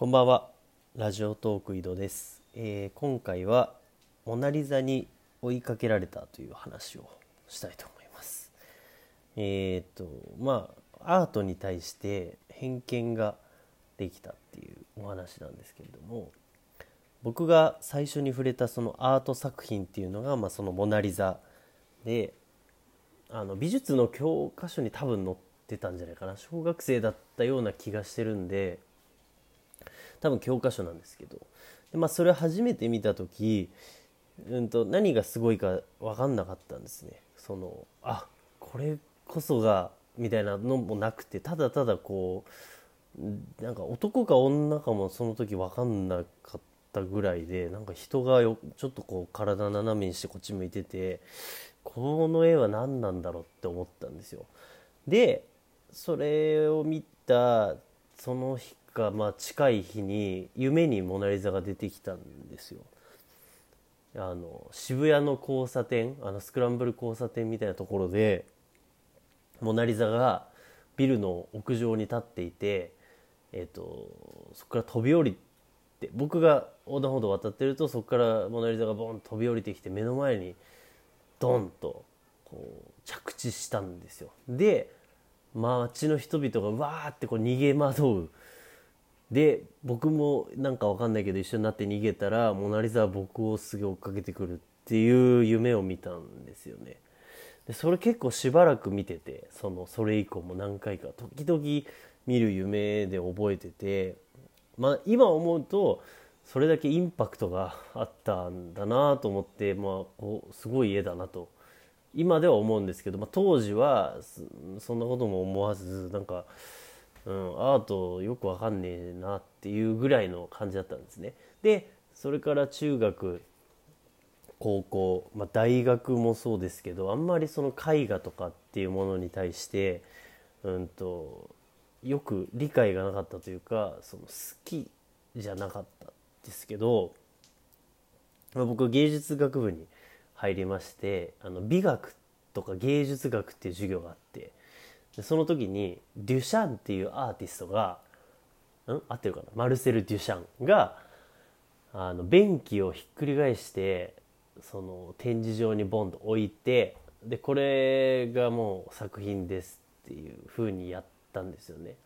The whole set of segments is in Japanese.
こんばんは。ラジオトーク井戸です、えー今回はモナリザに追いかけられたという話をしたいと思います。えっ、とまあアートに対して偏見ができたっていうお話なんですけれども僕が最初に触れたそのアート作品っていうのが、まあ、その「モナ・リザ」であの美術の教科書に多分載ってたんじゃないかな。小学生だったような気がしてるんで多分教科書なんですけど。で、まあ、それを初めて見た時、うん、と何がすごいか分かんなかったんですね。そのあこれこそがみたいなのもなくてただただこうなんか男か女かもその時分かんなかったぐらいでなんか人がよちょっとこう体斜めにしてこっち向いててこの絵は何なんだろうって思ったんですよ。でそれを見たその日か、まあ、近い日に夢にモナ・リザが出てきたんですよ。あの渋谷の交差点あのスクランブル交差点みたいなところでモナ・リザがビルの屋上に立っていて、えっとそこから飛び降りて僕が横断歩道を渡ってるとそこからモナ・リザがボンと飛び降りてきて目の前にドンとこう着地したんですよ。で街の人々がわーってこう逃げ惑うで僕もなんかわかんないけど一緒になって逃げたらモナ・リザは僕をすげえ追っかけてくるっていう夢を見たんですよね。でそれ結構しばらく見ててそのそれ以降も何回か時々見る夢で覚えててまあ今思うとそれだけインパクトがあったんだなと思ってまあこうすごい絵だなと今では思うんですけど、まあ、当時はそんなことも思わずなんか、うん、アートよくわかんねえなっていうぐらいの感じだったんですね。でそれから中学高校、まあ、大学もそうですけどあんまりその絵画とかっていうものに対して、うん、とよく理解がなかったというかその好きじゃなかったですけど、まあ、僕は芸術学部に入りましてあの美学とか芸術学っていう授業があってでその時にデュシャンっていうアーティストがん？合ってるかな？マルセル・デュシャンがあの便器をひっくり返してその展示場にボンと置いてでこれがもう作品ですっていう風にやったんですよね。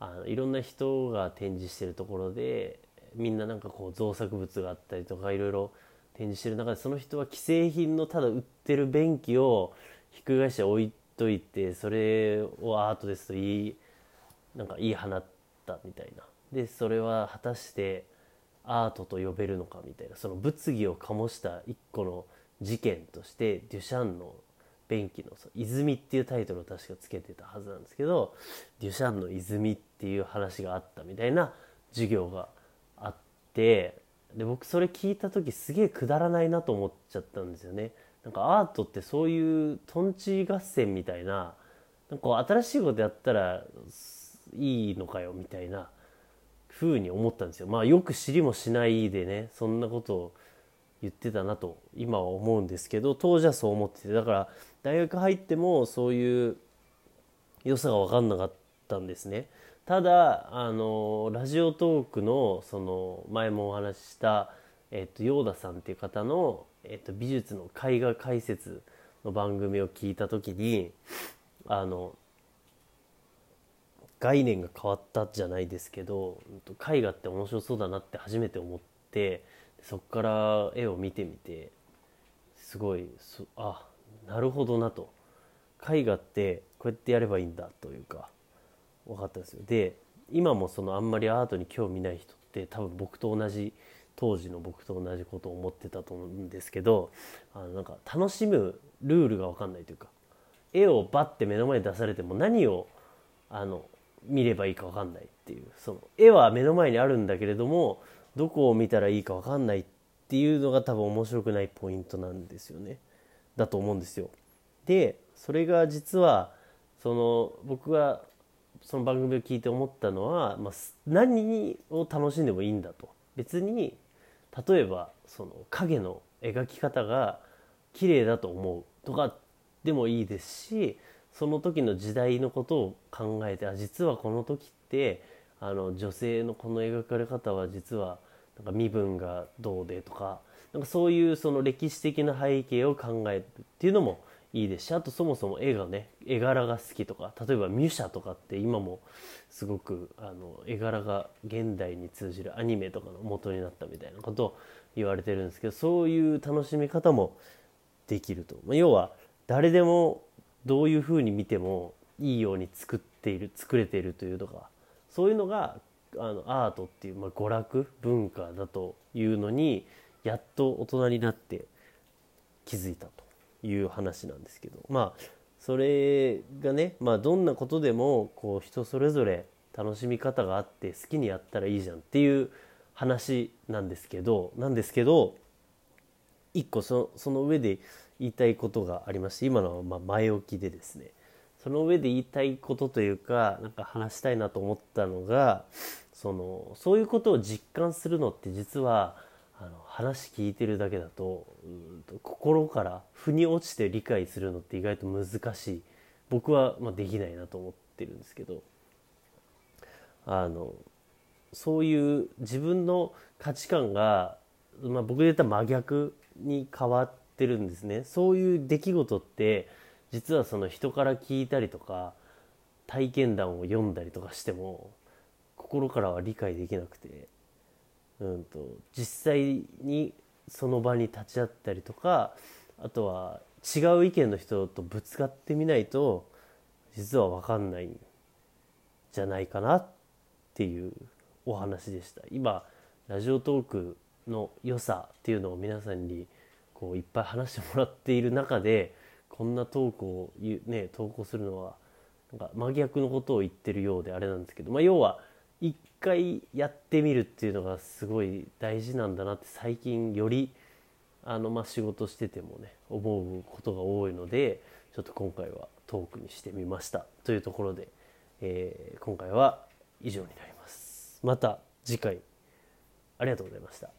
あのいろんな人が展示してるところでみんななんかこう造作物があったりとかいろいろ展示してる中でその人は既製品のただ売ってる便器をひっくり返して置いといてそれをアートですと言いなんか言い放ったみたいなでそれは果たしてアートと呼べるのかみたいなその物議を醸した一個の事件としてデュシャンの便器の「泉」っていうタイトルを確かつけてたはずなんですけどデュシャンの泉っていう話があったみたいな授業があってで僕それ聞いた時すげえくだらないなと思っちゃったんですよね。なんかアートってそういうトンチ合戦みたいななんか新しいことやったらいいのかよみたいな風に思ったんですよ。まあよく知りもしないでねそんなことを言ってたなと今は思うんですけど当時はそう思っててだから大学入ってもそういう良さが分かんなかったんですね。ただあのラジオトークのその前もお話しした、えっと、ヨーダさんっていう方の、えっと、美術の絵画解説の番組を聞いた時にあの概念が変わったじゃないですけど絵画って面白そうだなって初めて思ってそこから絵を見てみてすごいそあなるほどなと。絵画ってこうやってやればいいんだというか分かったんですよ。で今もそのあんまりアートに興味ない人って多分僕と同じ当時の僕と同じことを思ってたと思うんですけどあのなんか楽しむルールが分かんないというか絵をバッて目の前に出されても何をあの見ればいいか分かんないっていうその絵は目の前にあるんだけれどもどこを見たらいいか分かんないっていうのが多分面白くないポイントなんですよね。だと思うんですよ。でそれが実はその僕がその番組を聞いて思ったのは、まあ、何を楽しんでもいいんだと。別に例えばその影の描き方が綺麗だと思うとかでもいいですしその時の時代のことを考えてあ実はこの時ってあの女性のこの描かれ方は実はなんか身分がどうでとかなんかそういうその歴史的な背景を考えるっていうのもいいですしあとそもそも絵がね絵柄が好きとか例えばミュシャとかって今もすごくあの絵柄が現代に通じるアニメとかの元になったみたいなことを言われてるんですけどそういう楽しみ方もできると、まあ、要は誰でもどういうふうに見てもいいように作っている作れているというのがそういうのがあのアートっていう、まあ、娯楽文化だというのにやっと大人になって気づいたと。いう話なんですけどまあそれがね、まあ、どんなことでもこう人それぞれ楽しみ方があって好きにやったらいいじゃんっていう話なんですけどなんですけど一個そその上で言いたいことがありまして今のはま前置きでですね。その上で言いたいことというかなんか話したいなと思ったのがそのそういうことを実感するのって実はあの話聞いてるだけだと心から腑に落ちて理解するのって意外と難しい。僕はまあできないなと思ってるんですけど。あのそういう自分の価値観が、まあ、僕で言ったら真逆に変わってるんですね。そういう出来事って実はその人から聞いたりとか体験談を読んだりとかしても心からは理解できなくて、うんと、実際にその場に立ち会ったりとかあとは違う意見の人とぶつかってみないと実は分かんないんじゃないかなっていうお話でした。今ラジオトークの良さっていうのを皆さんにこういっぱい話してもらっている中でこんなトークをね投稿するのはなんか真逆のことを言ってるようであれなんですけど、まあ、要は一回やってみるっていうのがすごい大事なんだなって最近よりあのまあ仕事しててもね思うことが多いのでちょっと今回はトークにしてみましたというところで、えー、今回は以上になります。また次回ありがとうございました。